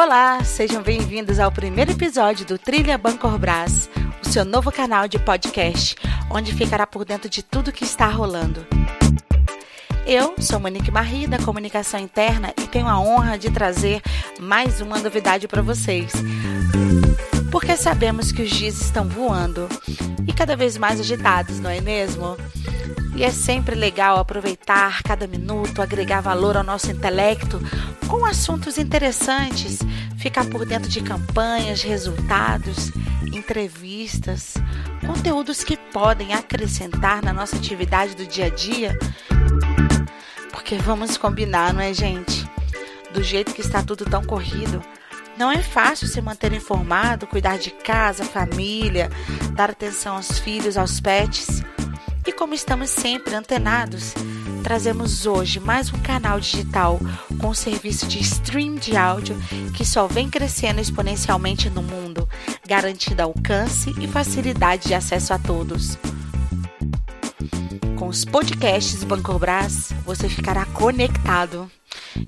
Olá, sejam bem-vindos ao primeiro episódio do Trilha Bancorbras, o seu novo canal de podcast, onde ficará por dentro de tudo que está rolando. Eu sou Monique Marie, da Comunicação Interna, e tenho a honra de trazer mais uma novidade para vocês. Porque sabemos que os dias estão voando e cada vez mais agitados, não é mesmo? E é sempre legal aproveitar cada minuto, agregar valor ao nosso intelecto com assuntos interessantes, ficar por dentro de campanhas, resultados, entrevistas, conteúdos que podem acrescentar na nossa atividade do dia a dia. Porque vamos combinar, não é, gente? Do jeito que está tudo tão corrido, não é fácil se manter informado, cuidar de casa, família, dar atenção aos filhos, aos pets. E como estamos sempre antenados, trazemos hoje mais um canal digital com serviço de stream de áudio que só vem crescendo exponencialmente no mundo, garantindo alcance e facilidade de acesso a todos. Com os podcasts Bancobras, você ficará conectado.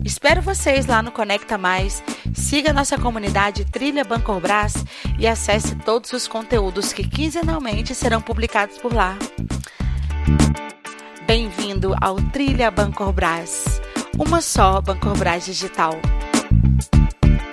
Espero vocês lá no Conecta Mais. Siga nossa comunidade Trilha Bancobras e acesse todos os conteúdos que quinzenalmente serão publicados por lá. Bem-vindo ao Trilha Bancorbras, uma só Bancorbras digital.